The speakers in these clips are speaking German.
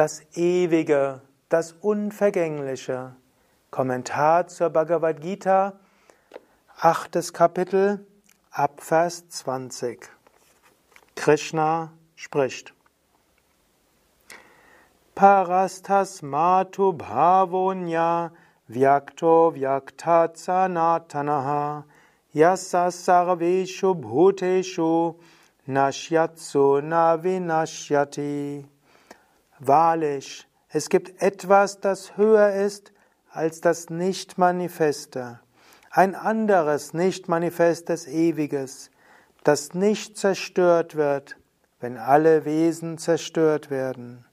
das Ewige, das Unvergängliche. Kommentar zur Bhagavad Gita, achtes Kapitel, Abvers 20. Krishna spricht. Parastas matu bhavonya vyakto vyaktat sanatanaha yasa sarveshu bhuteshu nashyatsu navinashyati. Wahrlich, es gibt etwas, das höher ist als das Nicht-Manifeste, ein anderes Nicht-Manifestes Ewiges, das nicht zerstört wird, wenn alle Wesen zerstört werden.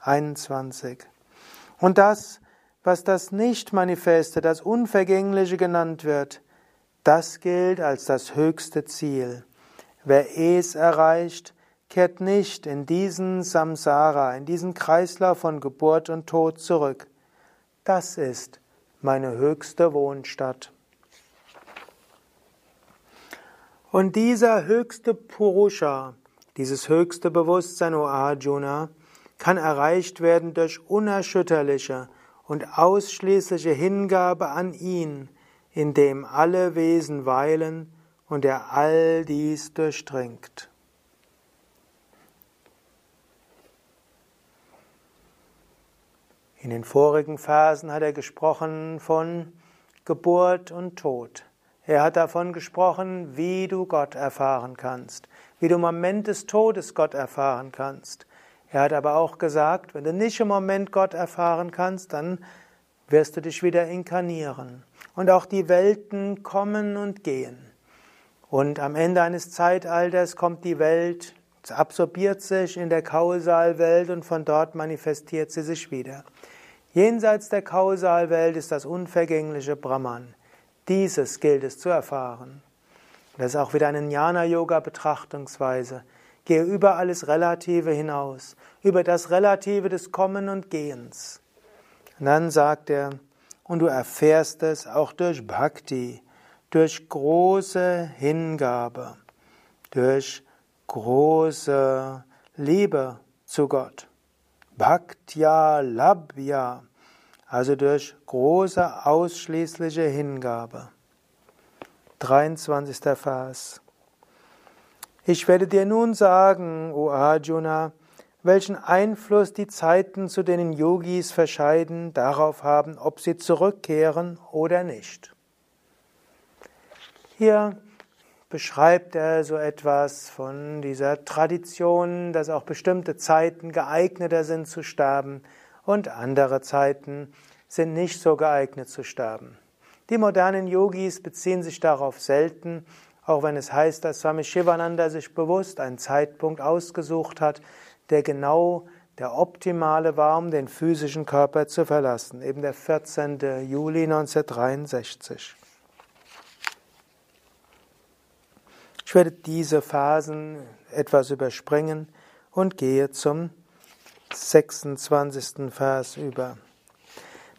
21. Und das, was das Nicht-Manifeste, das Unvergängliche genannt wird, das gilt als das höchste Ziel. Wer es erreicht, kehrt nicht in diesen Samsara, in diesen Kreislauf von Geburt und Tod zurück. Das ist meine höchste Wohnstadt. Und dieser höchste Purusha, dieses höchste Bewusstsein, O Arjuna, kann erreicht werden durch unerschütterliche und ausschließliche Hingabe an ihn, in dem alle Wesen weilen und er all dies durchdringt. In den vorigen Versen hat er gesprochen von Geburt und Tod. Er hat davon gesprochen, wie du Gott erfahren kannst, wie du im Moment des Todes Gott erfahren kannst. Er hat aber auch gesagt, wenn du nicht im Moment Gott erfahren kannst, dann wirst du dich wieder inkarnieren. Und auch die Welten kommen und gehen. Und am Ende eines Zeitalters kommt die Welt, absorbiert sich in der Kausalwelt und von dort manifestiert sie sich wieder. Jenseits der Kausalwelt ist das unvergängliche Brahman. Dieses gilt es zu erfahren. Das ist auch wieder eine Jnana-Yoga-Betrachtungsweise. Gehe über alles Relative hinaus, über das Relative des Kommen und Gehens. Und dann sagt er, und du erfährst es auch durch Bhakti, durch große Hingabe, durch große Liebe zu Gott. Bhaktya Labhya, also durch große ausschließliche Hingabe. 23. Vers. Ich werde dir nun sagen, O Arjuna, welchen Einfluss die Zeiten, zu denen Yogis verscheiden, darauf haben, ob sie zurückkehren oder nicht. Hier beschreibt er so etwas von dieser Tradition, dass auch bestimmte Zeiten geeigneter sind zu sterben und andere Zeiten sind nicht so geeignet zu sterben. Die modernen Yogis beziehen sich darauf selten, auch wenn es heißt, dass Swami Shivananda sich bewusst einen Zeitpunkt ausgesucht hat, der genau der optimale war, um den physischen Körper zu verlassen, eben der 14. Juli 1963. Ich werde diese Phasen etwas überspringen und gehe zum 26. Vers über.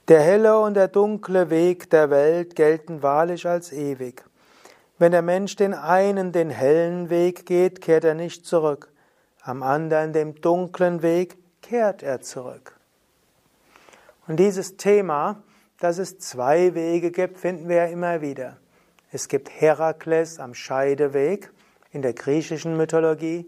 Der helle und der dunkle Weg der Welt gelten wahrlich als ewig. Wenn der Mensch den einen, den hellen Weg geht, kehrt er nicht zurück. Am anderen, dem dunklen Weg, kehrt er zurück. Und dieses Thema, dass es zwei Wege gibt, finden wir ja immer wieder. Es gibt Herakles am Scheideweg in der griechischen Mythologie.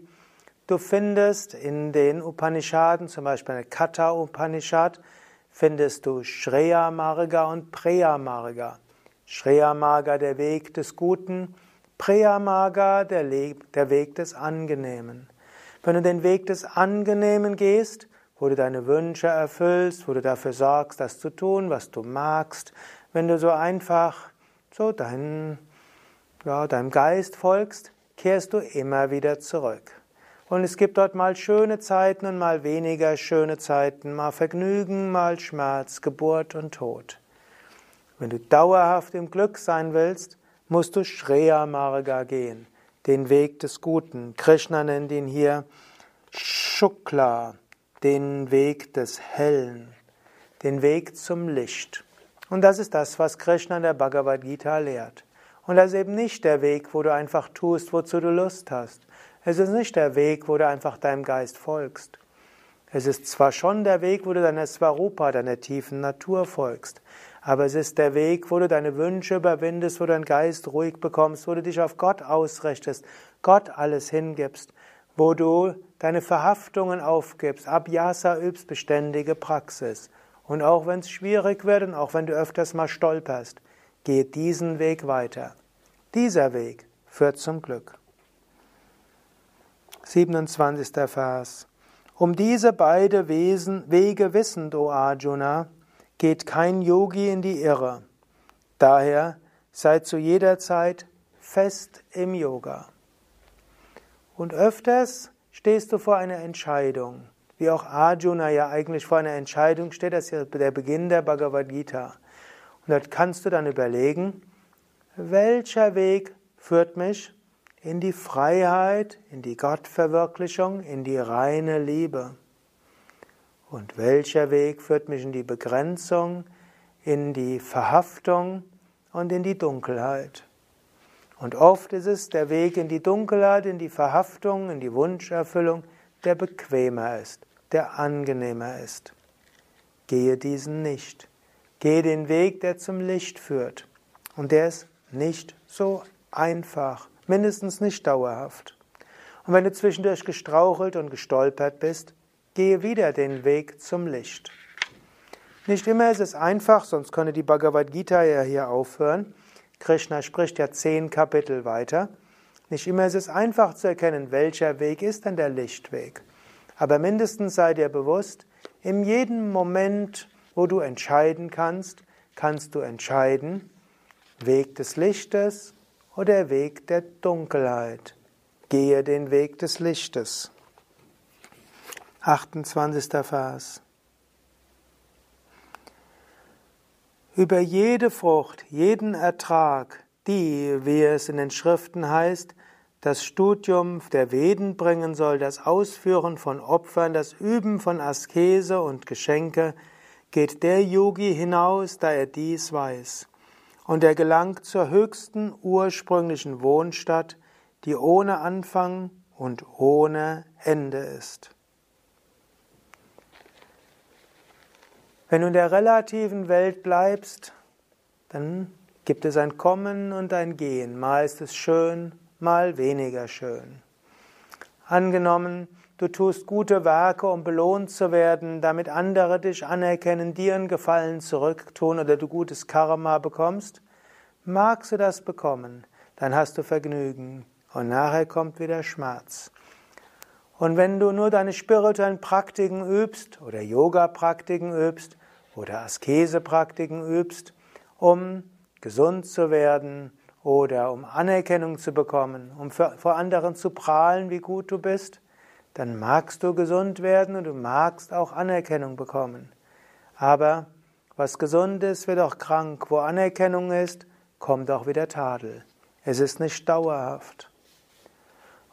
Du findest in den Upanishaden, zum Beispiel in der Katha Upanishad, findest du Shreya Marga und Preya Marga. Shreya Marga der Weg des Guten, Preya Marga der, der Weg des Angenehmen. Wenn du den Weg des Angenehmen gehst, wo du deine Wünsche erfüllst, wo du dafür sorgst, das zu tun, was du magst, wenn du so einfach so dein, ja, deinem Geist folgst, kehrst du immer wieder zurück. Und es gibt dort mal schöne Zeiten und mal weniger schöne Zeiten, mal Vergnügen, mal Schmerz, Geburt und Tod. Wenn du dauerhaft im Glück sein willst, musst du Shreya Marga gehen, den Weg des Guten. Krishna nennt ihn hier Shukla, den Weg des Hellen, den Weg zum Licht. Und das ist das, was Krishna in der Bhagavad Gita lehrt. Und das ist eben nicht der Weg, wo du einfach tust, wozu du Lust hast. Es ist nicht der Weg, wo du einfach deinem Geist folgst. Es ist zwar schon der Weg, wo du deiner Svarupa, deiner tiefen Natur folgst, aber es ist der Weg, wo du deine Wünsche überwindest, wo du deinen Geist ruhig bekommst, wo du dich auf Gott ausrichtest, Gott alles hingibst, wo du deine Verhaftungen aufgibst. Abhyasa übst beständige Praxis. Und auch wenn es schwierig wird und auch wenn du öfters mal stolperst, geh diesen Weg weiter. Dieser Weg führt zum Glück. 27. Vers. Um diese beide Wesen, Wege wissend, o Arjuna, geht kein Yogi in die Irre. Daher sei zu jeder Zeit fest im Yoga. Und öfters stehst du vor einer Entscheidung, wie auch Arjuna ja eigentlich vor einer Entscheidung steht, das ist ja der Beginn der Bhagavad Gita. Und dort kannst du dann überlegen, welcher Weg führt mich in die Freiheit, in die Gottverwirklichung, in die reine Liebe. Und welcher Weg führt mich in die Begrenzung, in die Verhaftung und in die Dunkelheit? Und oft ist es der Weg in die Dunkelheit, in die Verhaftung, in die Wunscherfüllung, der bequemer ist, der angenehmer ist. Gehe diesen nicht. Gehe den Weg, der zum Licht führt. Und der ist nicht so einfach, mindestens nicht dauerhaft. Und wenn du zwischendurch gestrauchelt und gestolpert bist, gehe wieder den Weg zum Licht. Nicht immer ist es einfach, sonst könnte die Bhagavad Gita ja hier aufhören. Krishna spricht ja zehn Kapitel weiter. Nicht immer ist es einfach zu erkennen, welcher Weg ist denn der Lichtweg. Aber mindestens sei dir bewusst, in jedem Moment, wo du entscheiden kannst, kannst du entscheiden, Weg des Lichtes oder Weg der Dunkelheit. Gehe den Weg des Lichtes. 28. Vers. Über jede Frucht, jeden Ertrag, die, wie es in den Schriften heißt, das Studium der Veden bringen soll, das Ausführen von Opfern, das Üben von Askese und Geschenke, geht der Yogi hinaus, da er dies weiß. Und er gelangt zur höchsten ursprünglichen Wohnstadt, die ohne Anfang und ohne Ende ist. Wenn du in der relativen Welt bleibst, dann gibt es ein Kommen und ein Gehen. Mal ist es schön, mal weniger schön. Angenommen, du tust gute Werke, um belohnt zu werden, damit andere dich anerkennen, dir einen Gefallen zurücktun oder du gutes Karma bekommst, magst du das bekommen, dann hast du Vergnügen und nachher kommt wieder Schmerz. Und wenn du nur deine spirituellen Praktiken übst oder Yoga-Praktiken übst, oder Askesepraktiken übst, um gesund zu werden oder um Anerkennung zu bekommen, um vor anderen zu prahlen, wie gut du bist, dann magst du gesund werden und du magst auch Anerkennung bekommen. Aber was gesund ist, wird auch krank. Wo Anerkennung ist, kommt auch wieder Tadel. Es ist nicht dauerhaft.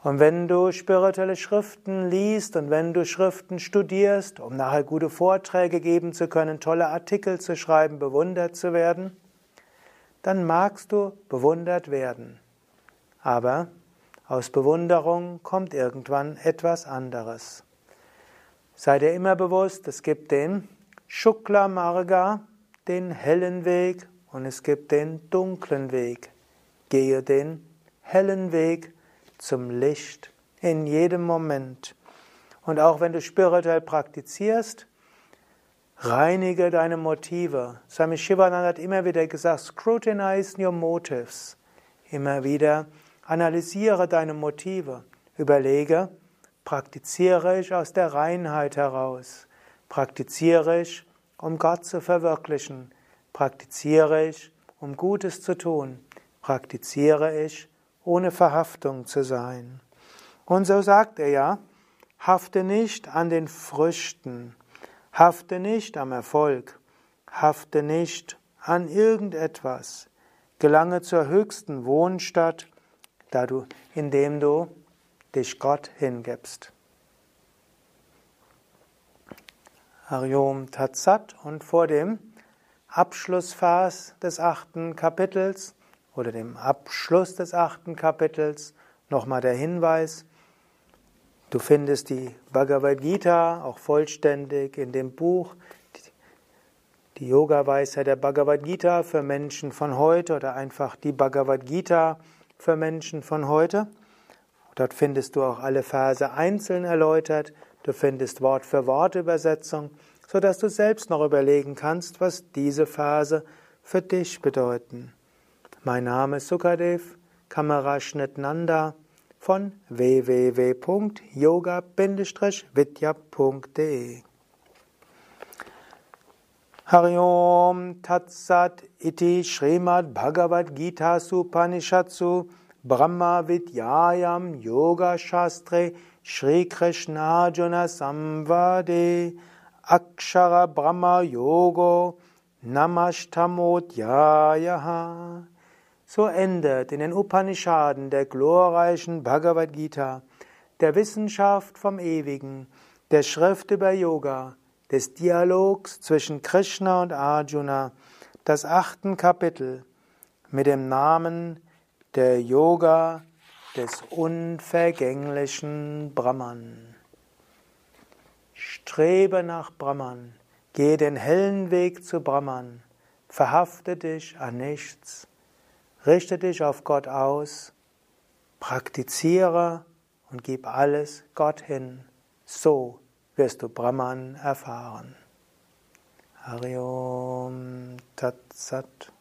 Und wenn du spirituelle Schriften liest und wenn du Schriften studierst, um nachher gute Vorträge geben zu können, tolle Artikel zu schreiben, bewundert zu werden, dann magst du bewundert werden. Aber aus Bewunderung kommt irgendwann etwas anderes. Sei dir immer bewusst, es gibt den Shukla Marga, den hellen Weg, und es gibt den dunklen Weg. Gehe den hellen Weg, zum Licht in jedem Moment. Und auch wenn du spirituell praktizierst, reinige deine Motive. Swami Shivananda hat immer wieder gesagt, scrutinize your motives. Immer wieder analysiere deine Motive. Überlege, praktiziere ich aus der Reinheit heraus? Praktiziere ich, um Gott zu verwirklichen? Praktiziere ich, um Gutes zu tun? Praktiziere ich, ohne Verhaftung zu sein. Und so sagt er ja, hafte nicht an den Früchten, hafte nicht am Erfolg, hafte nicht an irgendetwas, gelange zur höchsten Wohnstadt, da du, indem du dich Gott hingibst. Ariom Tatsat und vor dem Abschlussvers des achten Kapitels oder dem Abschluss des achten Kapitels nochmal der Hinweis, Du findest die Bhagavad Gita auch vollständig in dem Buch Die Yoga-Weisheit der Bhagavad Gita für Menschen von heute oder einfach die Bhagavad Gita für Menschen von heute. Dort findest du auch alle Verse einzeln erläutert. Du findest Wort für Wort Übersetzung, sodass du selbst noch überlegen kannst, was diese Verse für dich bedeuten. Mein Name ist Sukadev, Kameraschnitt Nanda von www.yoga-vidya.de Hariom Tatsat iti Srimad Bhagavad Gita Supanishatsu Brahma Vidyayam Yoga Shastre Shri Krishna Juna Samvade Akshara Brahma Yogo Namashtamodhyayaha so endet in den Upanishaden der glorreichen Bhagavad Gita, der Wissenschaft vom Ewigen, der Schrift über Yoga, des Dialogs zwischen Krishna und Arjuna, das achten Kapitel mit dem Namen der Yoga des unvergänglichen Brahman. Strebe nach Brahman, gehe den hellen Weg zu Brahman, verhafte dich an nichts. Richte dich auf Gott aus, praktiziere und gib alles Gott hin. So wirst du Brahman erfahren. Hariom Tat Sat.